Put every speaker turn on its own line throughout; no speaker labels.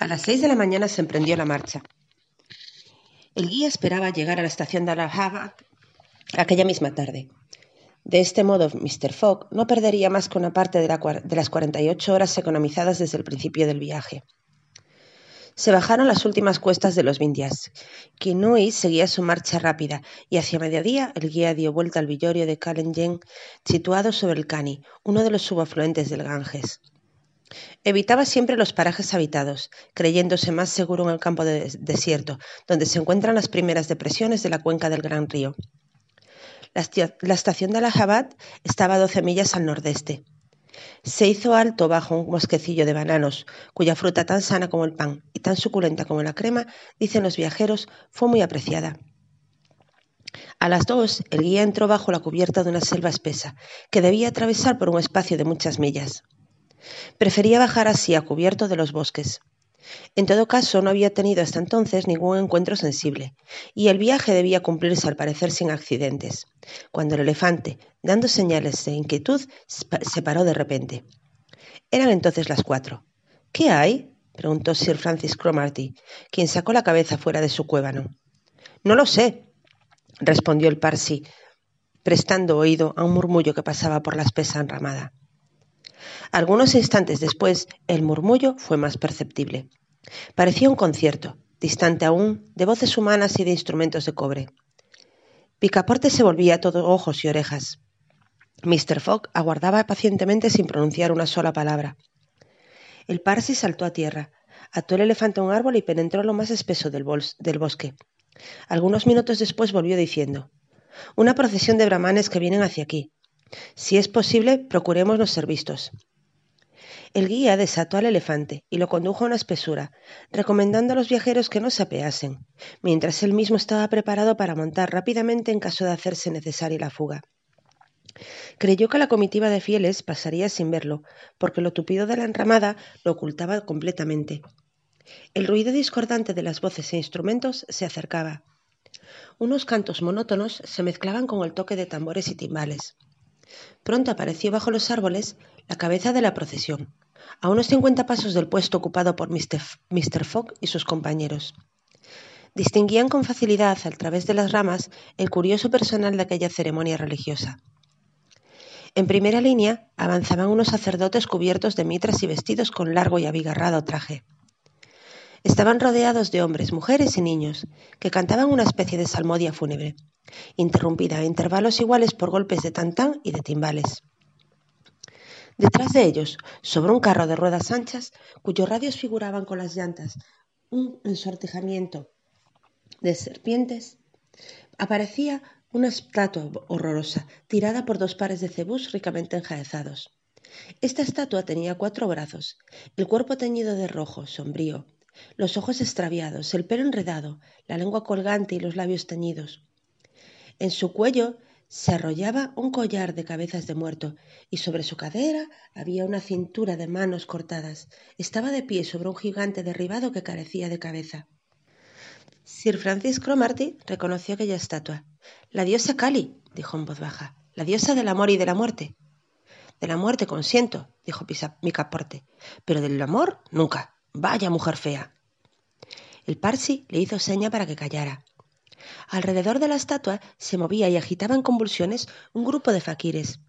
A las seis de la mañana se emprendió la marcha. El guía esperaba llegar a la estación de Allahabad aquella misma tarde. De este modo, Mr. Fogg no perdería más que una parte de, la, de las 48 horas economizadas desde el principio del viaje. Se bajaron las últimas cuestas de los Vindias. Kinui seguía su marcha rápida y hacia mediodía el guía dio vuelta al villorio de Kalenjen situado sobre el Cani, uno de los subafluentes del Ganges. Evitaba siempre los parajes habitados, creyéndose más seguro en el campo de desierto, donde se encuentran las primeras depresiones de la cuenca del Gran Río. La, estación de Allahabad estaba a doce millas al nordeste. Se hizo alto bajo un bosquecillo de bananos, cuya fruta tan sana como el pan y tan suculenta como la crema, dicen los viajeros, fue muy apreciada. A las dos, el guía entró bajo la cubierta de una selva espesa, que debía atravesar por un espacio de muchas millas. Prefería bajar así a cubierto de los bosques. En todo caso, no había tenido hasta entonces ningún encuentro sensible, y el viaje debía cumplirse al parecer sin accidentes, cuando el elefante, dando señales de inquietud, se paró de repente. Eran entonces las cuatro. ¿Qué hay? preguntó Sir Francis Cromarty, quien sacó la cabeza fuera de su cuébano. No lo sé, respondió el Parsi, prestando oído a un murmullo que pasaba por la espesa enramada. Algunos instantes después, el murmullo fue más perceptible. Parecía un concierto, distante aún, de voces humanas y de instrumentos de cobre. Picaporte se volvía todo ojos y orejas. Mr. Fogg aguardaba pacientemente sin pronunciar una sola palabra. El Parsi saltó a tierra, ató el elefante a un árbol y penetró lo más espeso del, del bosque. Algunos minutos después volvió diciendo: Una procesión de brahmanes que vienen hacia aquí. Si es posible, procuremos no ser vistos. El guía desató al elefante y lo condujo a una espesura, recomendando a los viajeros que no se apeasen, mientras él mismo estaba preparado para montar rápidamente en caso de hacerse necesaria la fuga. Creyó que la comitiva de fieles pasaría sin verlo, porque lo tupido de la enramada lo ocultaba completamente. El ruido discordante de las voces e instrumentos se acercaba. Unos cantos monótonos se mezclaban con el toque de tambores y timbales. Pronto apareció bajo los árboles la cabeza de la procesión, a unos cincuenta pasos del puesto ocupado por Mr. Fogg y sus compañeros. Distinguían con facilidad, a través de las ramas, el curioso personal de aquella ceremonia religiosa. En primera línea avanzaban unos sacerdotes cubiertos de mitras y vestidos con largo y abigarrado traje. Estaban rodeados de hombres, mujeres y niños, que cantaban una especie de salmodia fúnebre, interrumpida a intervalos iguales por golpes de tantán y de timbales. Detrás de ellos, sobre un carro de ruedas anchas, cuyos radios figuraban con las llantas un ensortijamiento de serpientes, aparecía una estatua horrorosa, tirada por dos pares de cebús ricamente enjaezados. Esta estatua tenía cuatro brazos, el cuerpo teñido de rojo, sombrío, los ojos extraviados, el pelo enredado, la lengua colgante y los labios teñidos. En su cuello se arrollaba un collar de cabezas de muerto y sobre su cadera había una cintura de manos cortadas. Estaba de pie sobre un gigante derribado que carecía de cabeza. Sir Francis Cromarty reconoció aquella estatua. La diosa Kali, dijo en voz baja, la diosa del amor y de la muerte. De la muerte consiento, dijo Picaporte, pero del amor nunca. Vaya mujer fea. El Parsi le hizo seña para que callara. Alrededor de la estatua se movía y agitaba en convulsiones un grupo de faquires,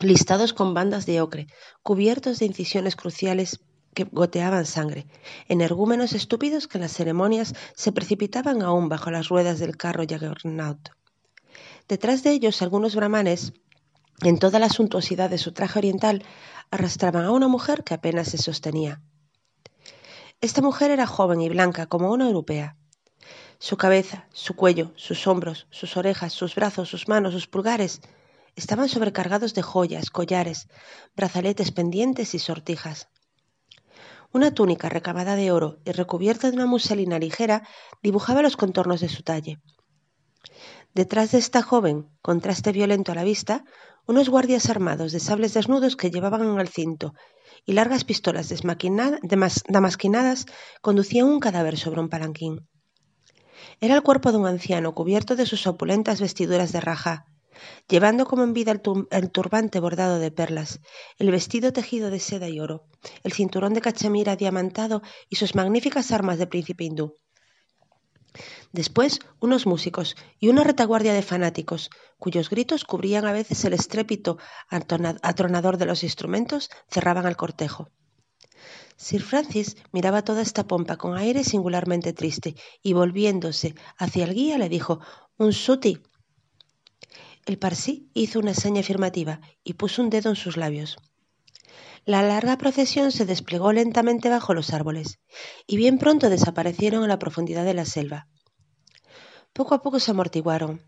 listados con bandas de ocre, cubiertos de incisiones cruciales que goteaban sangre, energúmenos estúpidos que en las ceremonias se precipitaban aún bajo las ruedas del carro Jaggernaut. Detrás de ellos algunos brahmanes, en toda la suntuosidad de su traje oriental, arrastraban a una mujer que apenas se sostenía. Esta mujer era joven y blanca como una europea. Su cabeza, su cuello, sus hombros, sus orejas, sus brazos, sus manos, sus pulgares estaban sobrecargados de joyas, collares, brazaletes pendientes y sortijas. Una túnica recamada de oro y recubierta de una muselina ligera dibujaba los contornos de su talle. Detrás de esta joven, contraste violento a la vista, unos guardias armados de sables desnudos que llevaban el cinto y largas pistolas damasquinadas conducían un cadáver sobre un palanquín. Era el cuerpo de un anciano cubierto de sus opulentas vestiduras de raja, llevando como en vida el, turbante bordado de perlas, el vestido tejido de seda y oro, el cinturón de cachemira diamantado y sus magníficas armas de príncipe hindú. Después, unos músicos y una retaguardia de fanáticos, cuyos gritos cubrían a veces el estrépito atronador de los instrumentos, cerraban el cortejo. Sir Francis miraba toda esta pompa con aire singularmente triste y volviéndose hacia el guía le dijo Un suti. El parsí hizo una seña afirmativa y puso un dedo en sus labios. La larga procesión se desplegó lentamente bajo los árboles y bien pronto desaparecieron en la profundidad de la selva. Poco a poco se amortiguaron.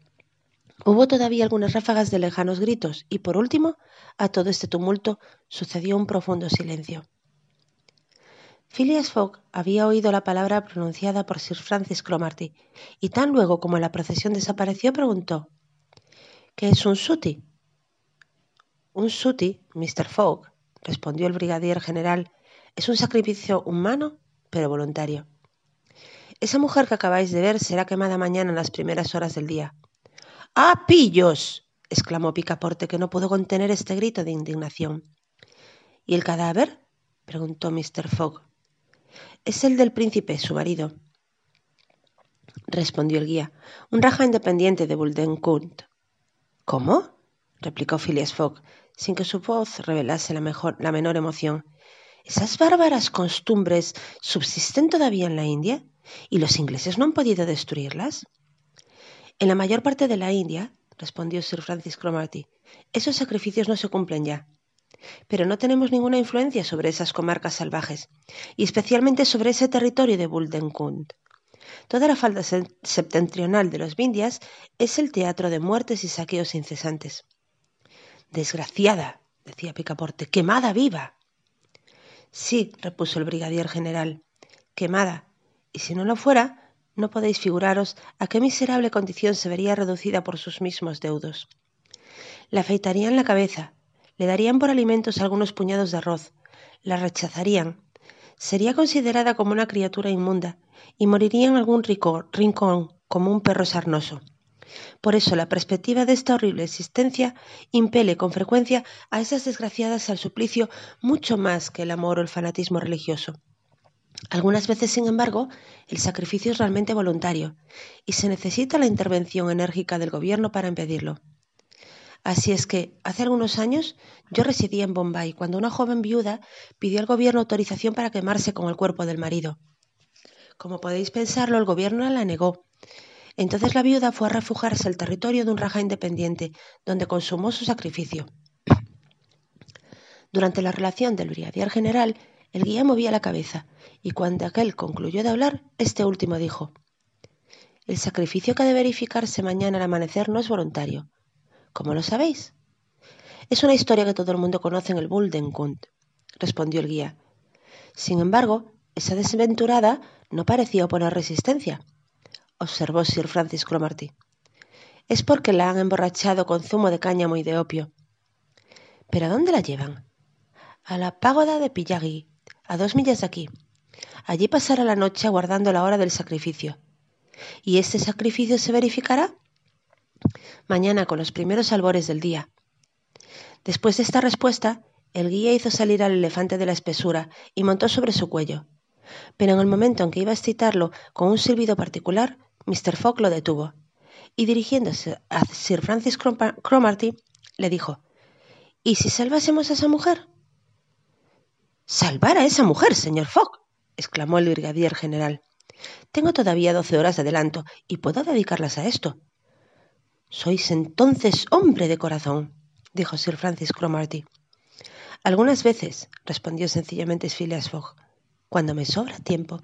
Hubo todavía algunas ráfagas de lejanos gritos y por último, a todo este tumulto sucedió un profundo silencio. Phileas Fogg había oído la palabra pronunciada por Sir Francis Cromarty, y tan luego como la procesión desapareció preguntó ¿Qué es un suti? Un suti, Mr. Fogg, respondió el brigadier general, es un sacrificio humano, pero voluntario. Esa mujer que acabáis de ver será quemada mañana en las primeras horas del día. ¡Ah, pillos! exclamó Picaporte, que no pudo contener este grito de indignación. ¿Y el cadáver? preguntó Mr. Fogg. Es el del príncipe, su marido, respondió el guía, un raja independiente de Buldenkunt. ¿Cómo? replicó Phileas Fogg, sin que su voz revelase la, la menor emoción. ¿Esas bárbaras costumbres subsisten todavía en la India? ¿Y los ingleses no han podido destruirlas? En la mayor parte de la India, respondió Sir Francis Cromarty, esos sacrificios no se cumplen ya pero no tenemos ninguna influencia sobre esas comarcas salvajes, y especialmente sobre ese territorio de Buldenkund. Toda la falda septentrional de los Vindias es el teatro de muertes y saqueos incesantes. Desgraciada, decía Picaporte, quemada viva. Sí, repuso el brigadier general, quemada, y si no lo fuera, no podéis figuraros a qué miserable condición se vería reducida por sus mismos deudos. Le afeitarían la cabeza, le darían por alimentos algunos puñados de arroz, la rechazarían, sería considerada como una criatura inmunda y moriría en algún rincón como un perro sarnoso. Por eso la perspectiva de esta horrible existencia impele con frecuencia a esas desgraciadas al suplicio mucho más que el amor o el fanatismo religioso. Algunas veces, sin embargo, el sacrificio es realmente voluntario y se necesita la intervención enérgica del gobierno para impedirlo. Así es que, hace algunos años, yo residía en Bombay cuando una joven viuda pidió al gobierno autorización para quemarse con el cuerpo del marido. Como podéis pensarlo, el gobierno la negó. Entonces la viuda fue a refugiarse al territorio de un raja independiente, donde consumó su sacrificio. Durante la relación del brigadier general, el guía movía la cabeza, y cuando aquel concluyó de hablar, este último dijo El sacrificio que ha de verificarse mañana al amanecer no es voluntario. ¿Cómo lo sabéis? Es una historia que todo el mundo conoce en el Buldenkund, respondió el guía. Sin embargo, esa desventurada no parecía oponer resistencia, observó Sir Francis Cromarty. Es porque la han emborrachado con zumo de cáñamo y de opio. ¿Pero a dónde la llevan? A la pagoda de Pillagui, a dos millas de aquí. Allí pasará la noche aguardando la hora del sacrificio. ¿Y este sacrificio se verificará? mañana con los primeros albores del día. Después de esta respuesta, el guía hizo salir al elefante de la espesura y montó sobre su cuello. Pero en el momento en que iba a excitarlo con un silbido particular, Mr. Fogg lo detuvo, y dirigiéndose a Sir Francis Cromarty, le dijo ¿Y si salvásemos a esa mujer? ¿Salvar a esa mujer, señor Fogg? exclamó el brigadier general. Tengo todavía doce horas de adelanto y puedo dedicarlas a esto. Sois entonces hombre de corazón, dijo Sir Francis Cromarty. Algunas veces, respondió sencillamente Phileas Fogg, cuando me sobra tiempo.